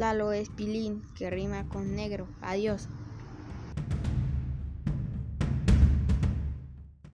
Lalo es pilín, que rima con negro. Adiós.